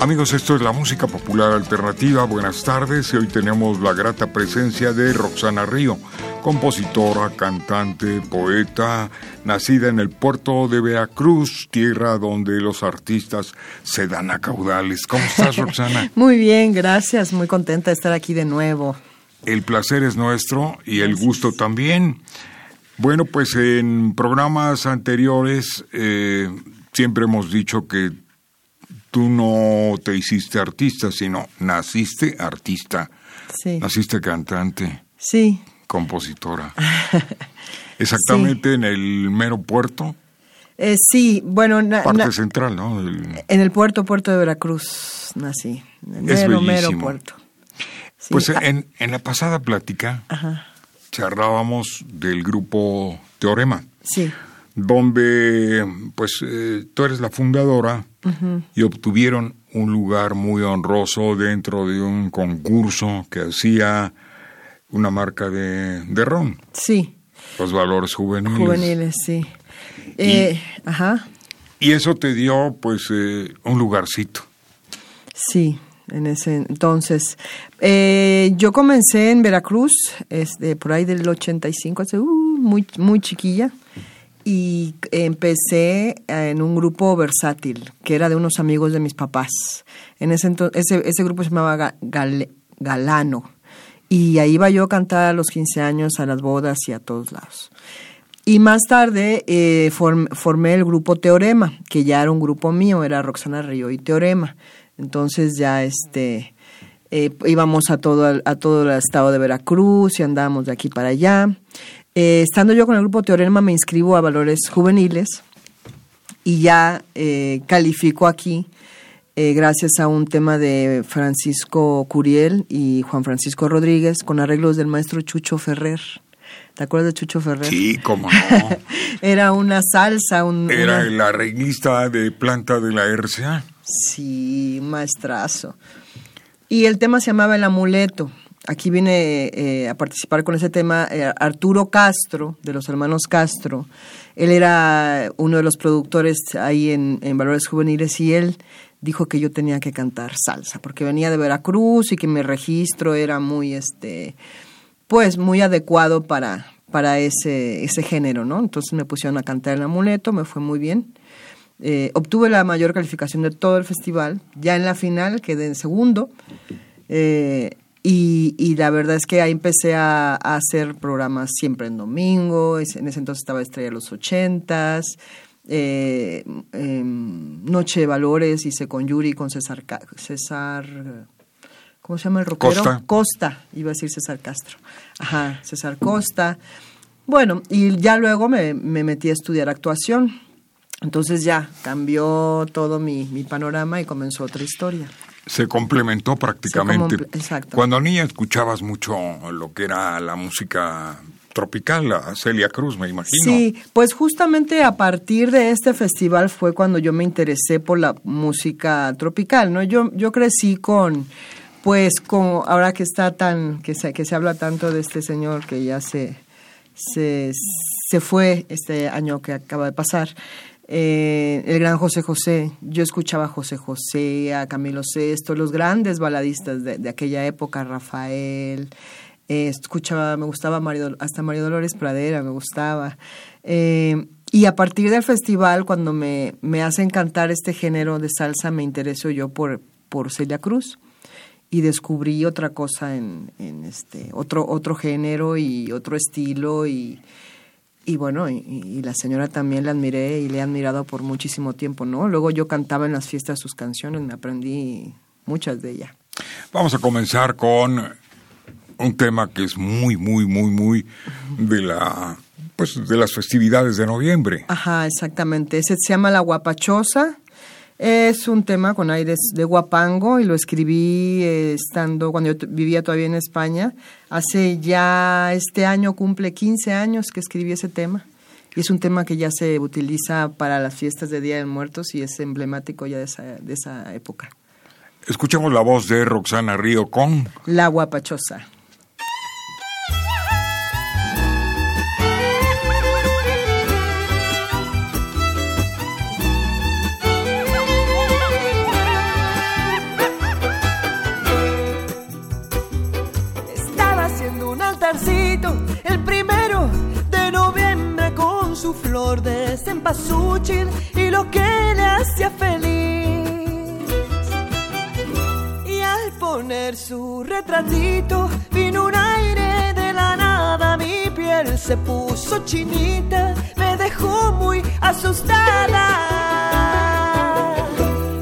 Amigos, esto es la música popular alternativa. Buenas tardes y hoy tenemos la grata presencia de Roxana Río, compositora, cantante, poeta, nacida en el puerto de Veracruz, tierra donde los artistas se dan a caudales. ¿Cómo estás, Roxana? Muy bien, gracias. Muy contenta de estar aquí de nuevo. El placer es nuestro y el gusto también. Bueno, pues en programas anteriores eh, siempre hemos dicho que tú no te hiciste artista, sino naciste artista. Sí. Naciste cantante. Sí. Compositora. Exactamente en el mero puerto. Eh, sí, bueno. Parte central, ¿no? En el puerto, puerto de Veracruz, nací. En el es mero, mero puerto. Pues en, en, la pasada plática charlábamos del grupo Teorema. Sí donde pues eh, tú eres la fundadora y obtuvieron un lugar muy honroso dentro de un concurso que hacía una marca de, de ron. Sí. Los valores juveniles. Juveniles, sí. Eh, ajá. Y eso te dio pues eh, un lugarcito. Sí, en ese entonces. yo comencé en Veracruz, este, por ahí del 85, hace, uh, muy, muy chiquilla y empecé en un grupo versátil, que era de unos amigos de mis papás. En ese, ese, ese grupo se llamaba Galano. Y ahí iba yo a cantar a los 15 años, a las bodas y a todos lados. Y más tarde eh, formé el grupo Teorema, que ya era un grupo mío, era Roxana Río y Teorema. Entonces ya este eh, íbamos a todo, a todo el estado de Veracruz y andábamos de aquí para allá. Eh, estando yo con el grupo Teorema me inscribo a valores juveniles y ya eh, califico aquí eh, gracias a un tema de Francisco Curiel y Juan Francisco Rodríguez con arreglos del maestro Chucho Ferrer. ¿Te acuerdas de Chucho Ferrer? Sí, cómo no. Era una salsa. Un, Era el arreglista de planta de la RCA. Sí, maestrazo. Y el tema se llamaba El Amuleto. Aquí viene eh, a participar con ese tema eh, Arturo Castro, de los hermanos Castro. Él era uno de los productores ahí en, Valores Juveniles y él dijo que yo tenía que cantar salsa, porque venía de Veracruz y que mi registro era muy, este, pues, muy adecuado para, para ese, ese género, ¿no? Entonces me pusieron a cantar el amuleto, me fue muy bien. Eh, obtuve la mayor calificación de todo el festival. Ya en la final quedé en segundo. Y, y, la verdad es que ahí empecé a, hacer programas siempre en domingo, en ese entonces estaba Estrella de los ochentas, eh, em, Noche de Valores hice con Yuri, con César, César ¿cómo se llama el rockero? Costa. Costa, iba a decir César Castro. Ajá, César Costa. Bueno, y ya luego me, me metí a estudiar actuación. Entonces ya cambió todo mi, mi panorama y comenzó otra historia se complementó prácticamente. exacto. Cuando niña escuchabas mucho lo que era la música tropical, la Celia Cruz, me imagino. Sí, pues justamente a partir de este festival fue cuando yo me interesé por la música tropical, ¿no? Yo, yo crecí con, pues, con, ahora que está tan, que se, que se habla tanto de este señor que ya se, se, se fue este año que acaba de pasar, eh, el gran José José. Yo escuchaba a José José, a Camilo Sesto, los grandes baladistas de, aquella época, Rafael. Eh, escuchaba, me gustaba Mario, hasta Mario Dolores Pradera, me gustaba. Eh, y a partir del festival, cuando me, me hacen cantar este género de salsa, me interesó yo por, por Celia Cruz y descubrí otra cosa en, en este otro otro género y otro estilo y y bueno, y, la señora también la admiré y le he admirado por muchísimo tiempo, ¿no? Luego yo cantaba en las fiestas sus canciones, me aprendí muchas de ellas. Vamos a comenzar con un tema que es muy, muy, muy, muy de la pues de las festividades de noviembre. Ajá, exactamente. Ese se llama La Guapachosa. Es un tema con aires de guapango y lo escribí eh, estando cuando yo vivía todavía en España. Hace ya este año cumple 15 años que escribí ese tema. Y es un tema que ya se utiliza para las fiestas de Día de Muertos y es emblemático ya de esa, de esa época. Escuchamos la voz de Roxana Río con La Guapachosa. Y lo que le hacía feliz. Y al poner su retratito vino un aire de la nada, mi piel se puso chinita, me dejó muy asustada.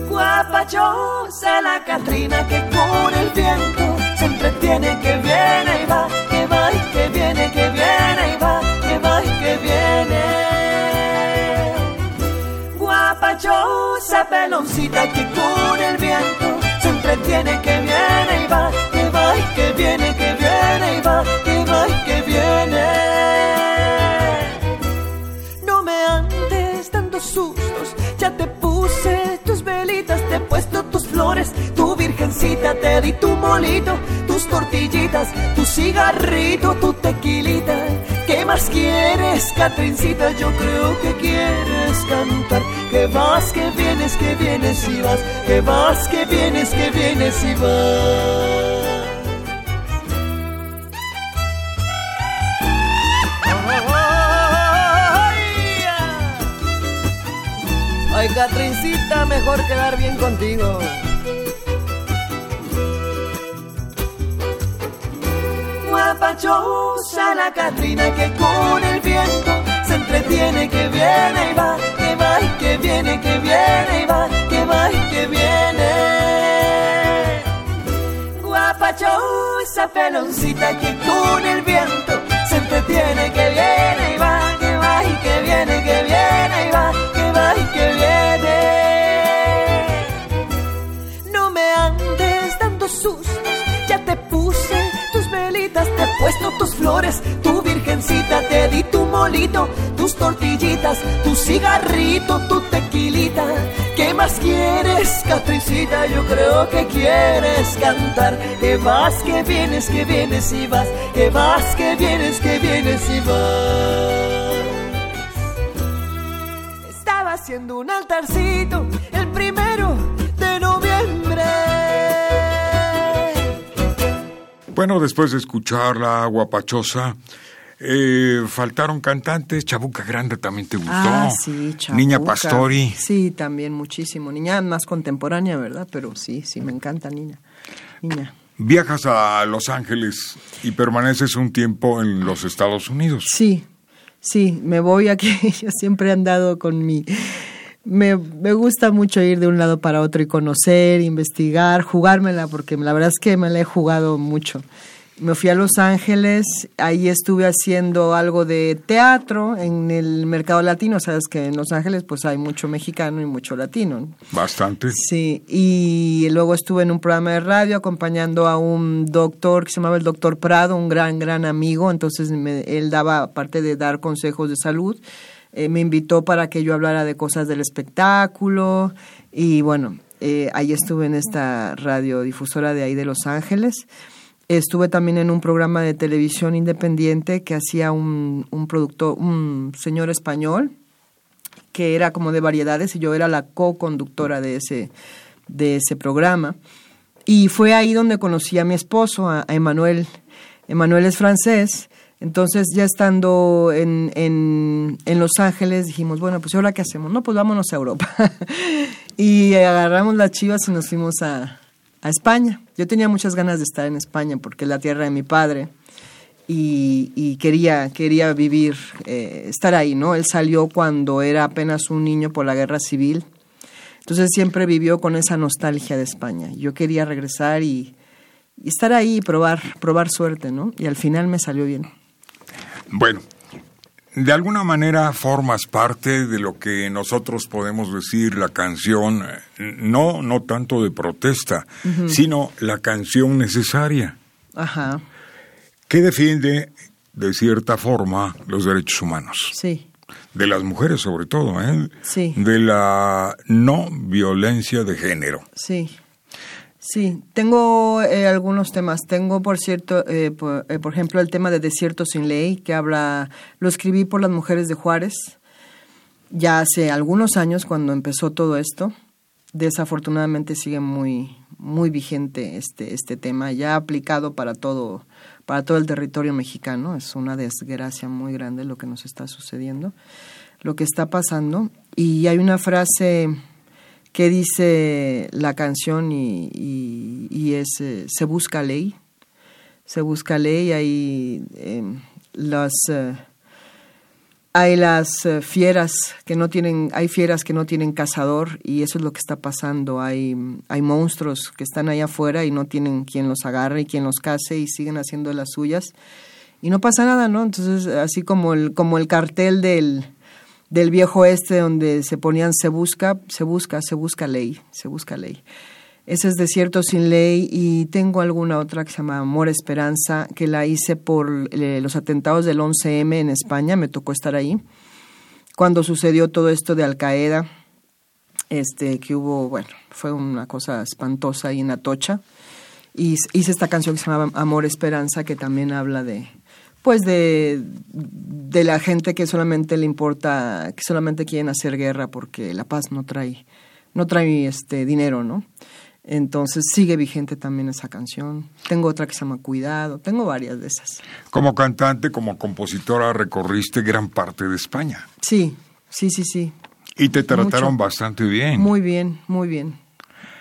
Guapachosa la Catrina que peloncita que con el viento se entretiene, que viene y va, que va y que viene, que viene y va, que va y que viene. No me andes dando sustos, ya te puse tus velitas, te he puesto tus flores, tu virgencita, te di tu molito tortillitas, tu cigarrito, tu tequilita. ¿Qué más quieres, Catrincita? Yo creo que quieres cantar. Que vas, que vienes, que vienes y vas. Que vas, que vienes, que vienes y vas. Ay, Catrincita, mejor quedar bien contigo. Guapachosa la Catrina que con el viento se entretiene, que viene y va, que va y que viene, que viene y va, que va y que viene. Guapachosa peloncita que con el viento se entretiene, que viene y va, que va y que viene, que viene y va, tus flores, tu virgencita, te di tu molito, tus tortillitas, tu cigarrito, tu tequilita. ¿Qué más quieres, Catricita? Yo creo que quieres cantar. Que vas, que vienes, que vienes y vas. Que vas, que vienes, que vienes y vas. Estaba haciendo un altarcito el primero bueno, después de escuchar la guapachosa, eh, faltaron cantantes, Chabuca Grande también te gustó. Ah, sí, Chabuca. Niña Pastori. Sí, también muchísimo. Niña más contemporánea, ¿verdad? Pero sí, sí, me encanta Niña. Niña. Viajas a Los Ángeles y permaneces un tiempo en los Estados Unidos. Sí, sí, me voy aquí. Yo siempre he andado con mi me, me, gusta mucho ir de un lado para otro y conocer, investigar, jugármela, porque la verdad es que me la he jugado mucho. Me fui a Los Ángeles, ahí estuve haciendo algo de teatro en el mercado latino, sabes que en Los Ángeles pues hay mucho mexicano y mucho latino. Bastante. Sí, y luego estuve en un programa de radio acompañando a un doctor que se llamaba el doctor Prado, un gran, gran amigo, entonces él daba, aparte de dar consejos de salud, eh, me invitó para que yo hablara de cosas del espectáculo y bueno, eh, ahí estuve en esta radiodifusora de ahí de Los Ángeles. Estuve también en un programa de televisión independiente que hacía un, un productor, un señor español, que era como de variedades y yo era la co-conductora de ese, de ese programa. Y fue ahí donde conocí a mi esposo, a, a Emanuel. Emanuel es francés entonces, ya estando en, en, en, Los Ángeles, dijimos, bueno, pues ahora qué hacemos? No, pues vámonos a Europa. y agarramos las chivas y nos fuimos a, a, España. Yo tenía muchas ganas de estar en España porque es la tierra de mi padre y, y quería, quería vivir, eh, estar ahí, ¿no? Él salió cuando era apenas un niño por la guerra civil. Entonces siempre vivió con esa nostalgia de España. Yo quería regresar y, y estar ahí y probar, probar suerte, ¿no? Y al final me salió bien. Bueno, de alguna manera formas parte de lo que nosotros podemos decir la canción, no, no tanto de protesta, sino la canción necesaria. Ajá. Que defiende, de cierta forma, los derechos humanos. Sí. De las mujeres sobre todo, ¿eh? Sí. De la no violencia de género. Sí. Sí, tengo eh, algunos temas. Tengo, por cierto, eh, eh, por, ejemplo, el tema de Desierto sin Ley, que habla, lo escribí por las mujeres de Juárez, ya hace algunos años cuando empezó todo esto. Desafortunadamente sigue muy, muy vigente este, este tema, ya aplicado para todo, para todo el territorio mexicano. Es una desgracia muy grande lo que nos está sucediendo, lo que está pasando. Y hay una frase qué dice la canción y, y, es eh, se busca ley se busca ley hay em, las eh, hay las eh, fieras que no tienen hay fieras que no tienen cazador y eso es lo que está pasando. Hay hay monstruos que están allá afuera y no tienen quien los agarre y quien los case y siguen haciendo las suyas. Y no pasa nada no entonces así como el como el cartel del del viejo este donde se ponían se busca, se busca, se busca ley, se busca ley. Ese es Desierto sin ley y tengo alguna otra que se llama Amor Esperanza, que la hice por eh, los atentados del 11M en España, me tocó estar ahí. Cuando sucedió todo esto de Al Qaeda, este, que hubo, bueno, fue una cosa espantosa ahí en Atocha. Y hice esta canción que se llama Amor Esperanza, que también habla de, pues de, de la gente que solamente le importa, que solamente quieren hacer guerra porque la paz no trae, no trae este dinero, ¿no? Entonces sigue vigente también esa canción. Tengo otra que se llama Cuidado, tengo varias de esas. Como cantante, como compositora, recorriste gran parte de España. Sí, sí, sí, sí. Y te trataron bastante bien. Muy bien, muy bien,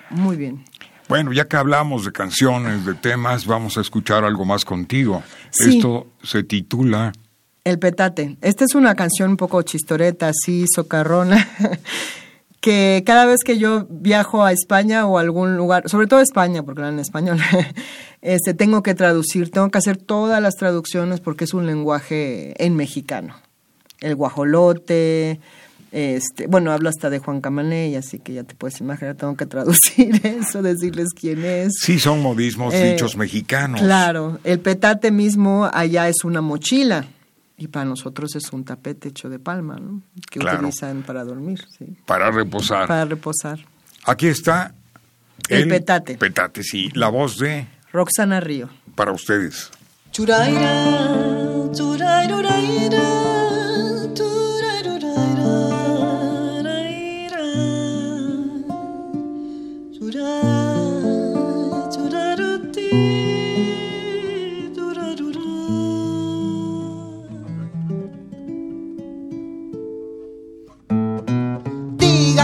muy bien. Bueno, ya que hablamos de canciones, de temas, vamos a escuchar algo más contigo. Esto se titula... El petate. Esta es una canción un poco chistoreta, así, socarrona, que cada vez que yo viajo a España o a algún lugar, sobre todo a España, porque hablan en español, este, tengo que traducir, tengo que hacer todas las traducciones porque es un lenguaje en mexicano. El guajolote, este, bueno, hablo hasta de Juan Camaney, así que ya te puedes imaginar, tengo que traducir eso, decirles quién es. Sí, son modismos eh, dichos mexicanos. Claro, el petate mismo allá es una mochila y para nosotros es un tapete hecho de palma, ¿no? Que utilizan para dormir, sí. Para reposar. Para reposar. Aquí está el, petate. Petate, sí. La voz de Roxana Río. Para ustedes. Churaira, churaira,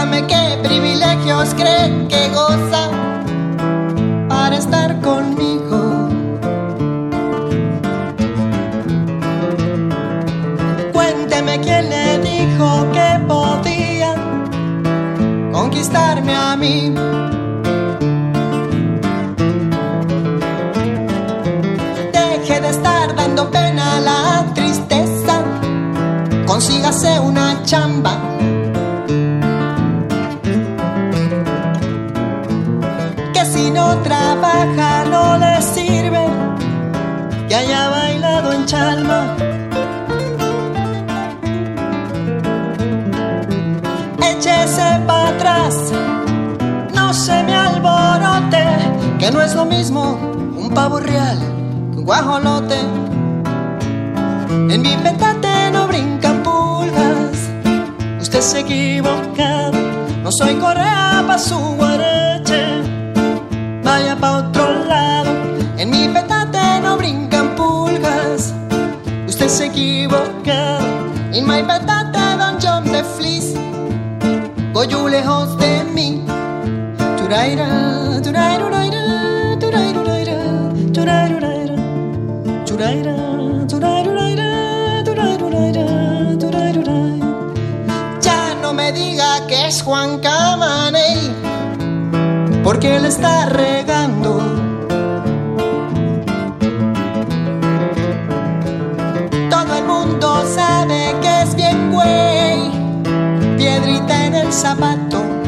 Dígame qué privilegios cree que goza para estar conmigo. Cuénteme quién le dijo que podía conquistarme a mí. No es lo mismo un pavo real que un guajolote. En mi petate no brincan pulgas, usted se equivoca, no soy correa para su guareche vaya pa' otro lado. En mi petate no brincan pulgas, usted se equivoca. En mi petate jump the fleece, goyu lejos de mí. Turaira, es Juan Camaney, porque él está regando. Todo el mundo sabe que es bien güey, piedrita en el zapato.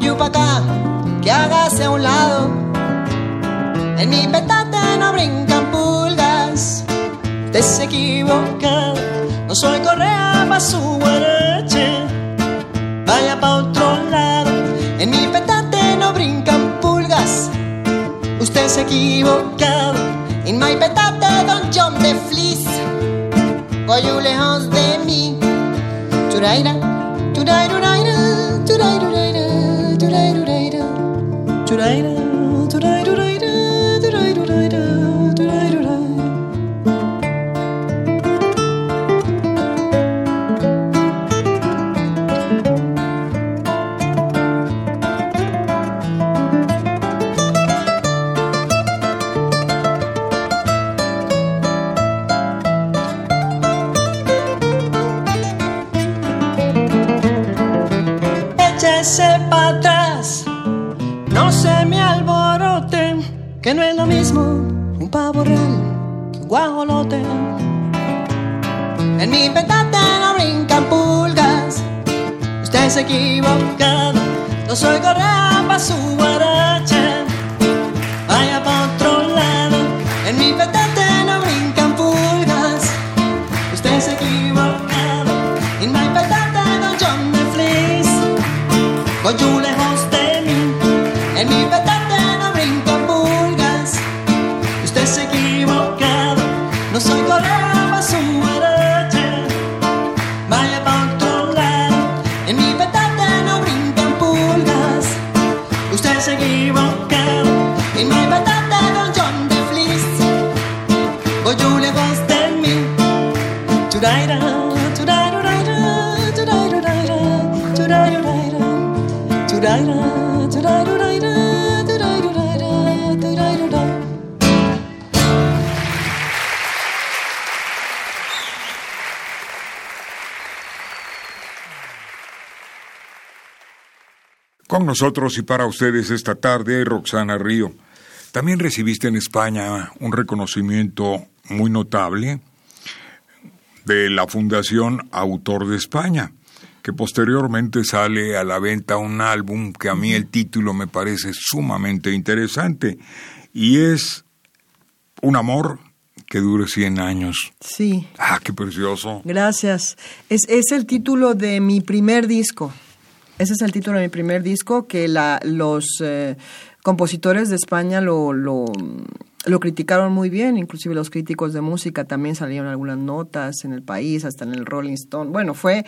Con acá que hágase a un lado. En mi petate no brincan pulgas, usted se equivoca, no soy correa para su guarache vaya pa' otro lado. En mi petate no brincan pulgas, usted se ha equivocado. En mi petate don John de Fleece, voy lejos de mí. Turaira, turaira, turaira, night. tocado. No soy correa pa' su guaracha. Con nosotros y para ustedes esta tarde, Roxana Río. También recibiste en España un reconocimiento muy notable de la Fundación Autor de España, que posteriormente sale a la venta un álbum que a mí el título me parece sumamente interesante y es Un amor que dure 100 años. Sí, Ah, qué precioso. gracias. Es, es el título de mi primer disco. Ese es el título de mi primer disco que la, los eh, compositores de España lo, lo, criticaron muy bien, inclusive los críticos de música también salieron algunas notas en el país, hasta en el Rolling Stone. Bueno, fue,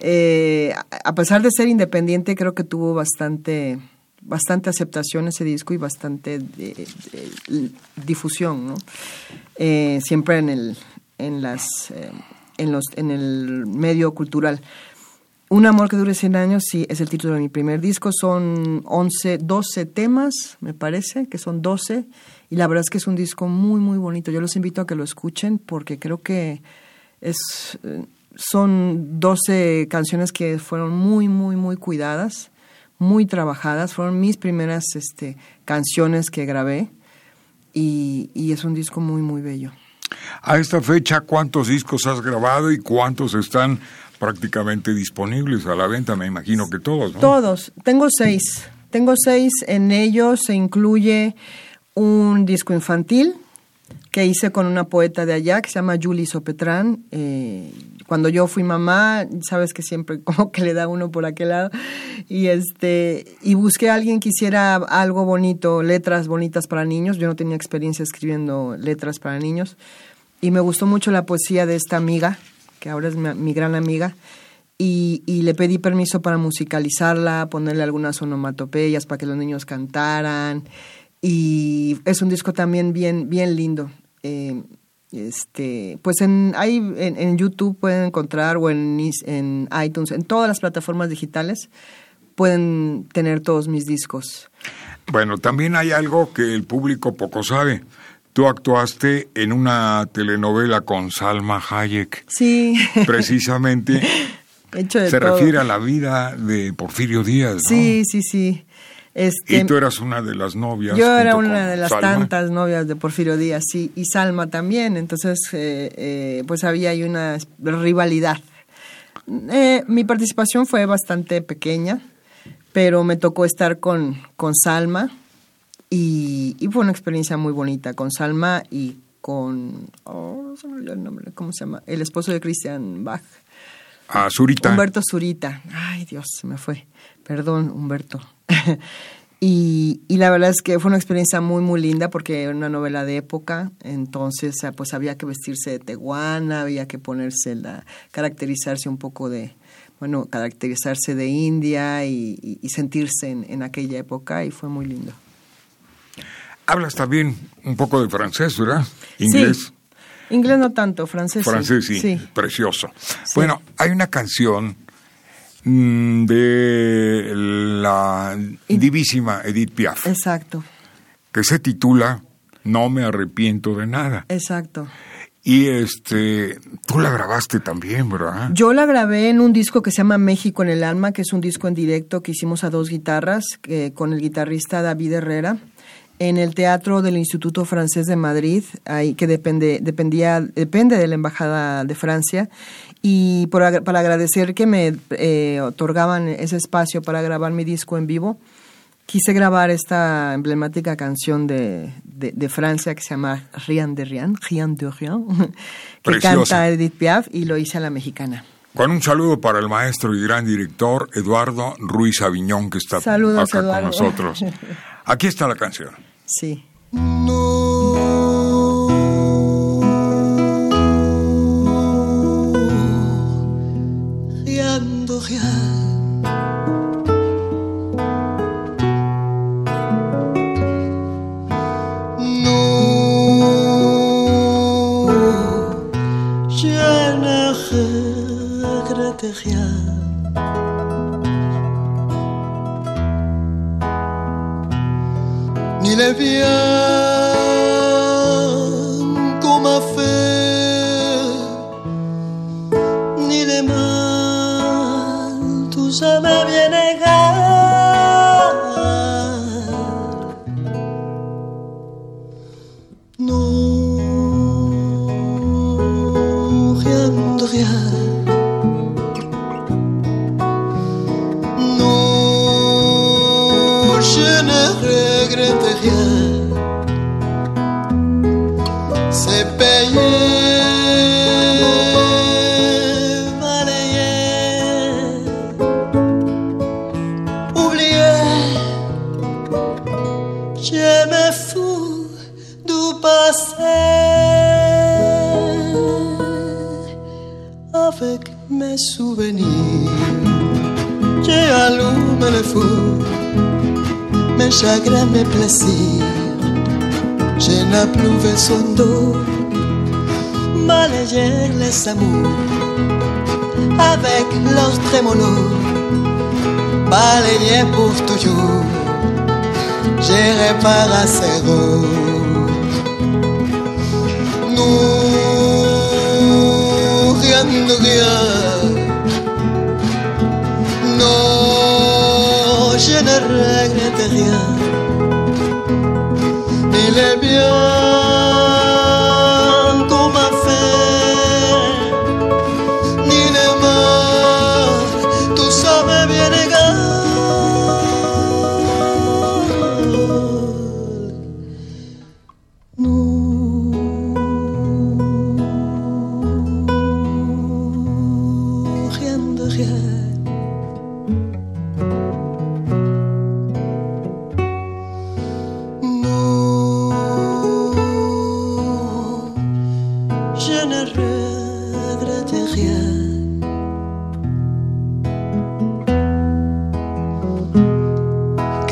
eh, a- pesar de ser independiente, creo que tuvo bastante bastante aceptación ese disco y bastante difusión, ¿no? Eh, siempre en el en las eh, en los en el medio cultural. Un amor que dure 100 años, sí, es el título de mi primer disco. Son 11, 12 temas, me parece, que son 12. Y la verdad es que es un disco muy, muy bonito. Yo los invito a que lo escuchen porque creo que es, eh, son 12 canciones que fueron muy, muy, muy cuidadas, muy trabajadas. Fueron mis primeras este, canciones que grabé. Y, y es un disco muy, muy bello. A esta fecha, ¿cuántos discos has grabado y cuántos están prácticamente disponibles a la venta? Me imagino que todos. Todos. Tengo seis. Tengo seis. En ellos se incluye un disco infantil que hice con una poeta de allá que se llama Julie Sopetrán. Eh, cuando yo fui mamá, sabes que siempre como que le da uno por aquel lado. Y este y busqué a alguien que hiciera algo bonito, letras bonitas para niños. Yo no tenía experiencia escribiendo letras para niños. Y me gustó mucho la poesía de esta amiga, que ahora es mi, gran amiga. Y, y, le pedí permiso para musicalizarla, ponerle algunas onomatopeyas para que los niños cantaran. Y es un disco también bien, bien lindo. Eh, este, pues en, hay, en, en YouTube pueden encontrar o en, en iTunes, en todas las plataformas digitales pueden tener todos mis discos. Bueno, también hay algo que el público poco sabe. Tú actuaste en una telenovela con Salma Hayek. Sí, Precisamente he hecho de se todo. refiere a la vida de Porfirio Díaz, ¿no? Sí, sí, sí. Este, Y tú eras una de las novias. Yo era una de las Salma. tantas novias de Porfirio Díaz, sí, y Salma también, entonces eh, eh, pues había ahí una rivalidad. Eh, mi participación fue bastante pequeña, pero me tocó estar con, con Salma y, y fue una experiencia muy bonita con Salma y con, oh, el nombre, ¿cómo se llama? El esposo de Christian Bach. A Zurita. Humberto Zurita. Ay, Dios, se me fue. Perdón, Humberto. y, y la verdad es que fue una experiencia muy, muy linda porque era una novela de época. Entonces, ah, pues había que vestirse de teguana, había que ponerse la. caracterizarse un poco de. Bueno, caracterizarse de India y sentirse en, en aquella época y fue muy lindo. Hablas también un poco de francés, ¿verdad? Inglés. Sí. Inglés no tanto, francés. sí. Francés, sí. Sí. Precioso. Bueno, hay una canción mm, de la divísima Edith Piaf Exacto, que se titula No me arrepiento de nada. exacto. Y este, tú la grabaste también, ¿verdad? Yo la grabé en un disco que se llama México en el Alma, que es un disco en directo que hicimos a dos guitarras que- con el guitarrista David Herrera en el Teatro del Instituto Francés de Madrid, ahí que depende, dependía, depende de la Embajada de Francia. Y por para agradecer que me eh, otorgaban ese espacio para grabar mi disco en vivo, quise grabar esta emblemática canción de, de, de Francia que se llama Rien de Rien, Rien de Rien, que Preciosa. canta Edith Piaf y lo hice a la mexicana. Con un saludo para el maestro y gran director Eduardo Ruiz Aviñón, que está Saludos, acá Eduardo. con nosotros. Aquí está la canción. Sí. Je ne. Mes chagrins, mes plaisirs. Je n'ai plus besoin d'eau, balayer les amours avec los trémolos, balayer pour toujours. Je repars à zéro. Non, rien rien.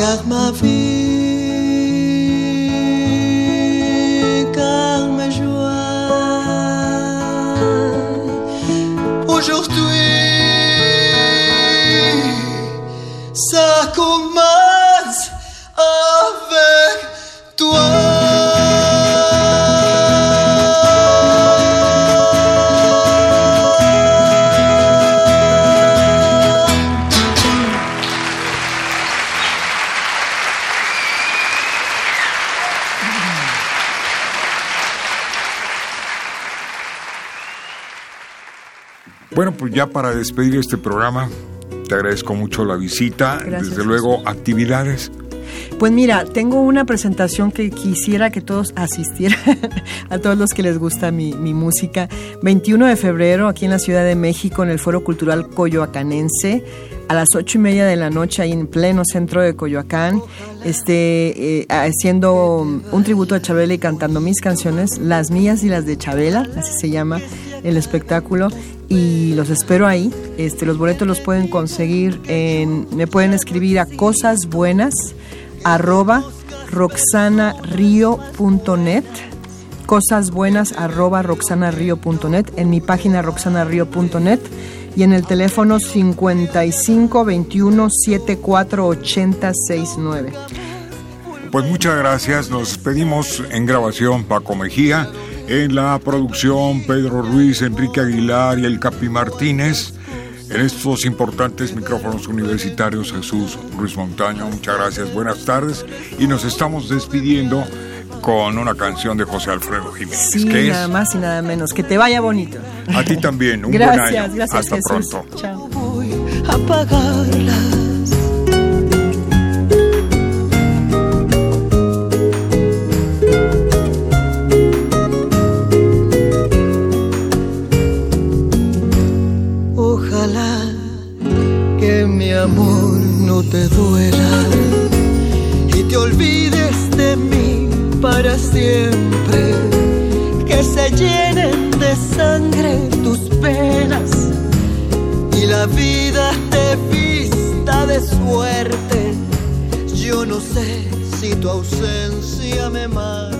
got my feet. Bueno, pues ya para despedir este programa, te agradezco mucho la visita. Gracias, Desde luego, actividades. Pues mira, tengo una presentación que quisiera que todos asistieran, a todos los que les gusta mi, mi, música. 21 de febrero, aquí en la Ciudad de México, en el Foro Cultural Coyoacanense, a las ocho y media de la noche, ahí en pleno centro de Coyoacán, este, eh, haciendo un tributo a Chabela y cantando mis canciones, las mías y las de Chabela, así se llama el espectáculo y los espero ahí. Este, los boletos los pueden conseguir en, me pueden escribir a cosas buenas arroba roxanario.net cosas buenas arroba roxanario.net en mi página roxanario.net y en el teléfono 55 21 74 80 69. Pues muchas gracias, nos despedimos en grabación Paco Mejía, en la producción Pedro Ruiz, Enrique Aguilar y el Capi Martínez. En estos importantes micrófonos universitarios, Jesús Ruiz Montaño, muchas gracias, buenas tardes y nos estamos despidiendo con una canción de José Alfredo Jiménez. Sí, que nada es, más y nada menos. Que te vaya bonito. A ti también, un gracias, buen año. Gracias, Hasta Jesús. pronto. Chao. Voy a te duela y te olvides de mí para siempre. Que se llenen de sangre tus penas y la vida te vista de suerte. Yo no sé si tu ausencia me mate,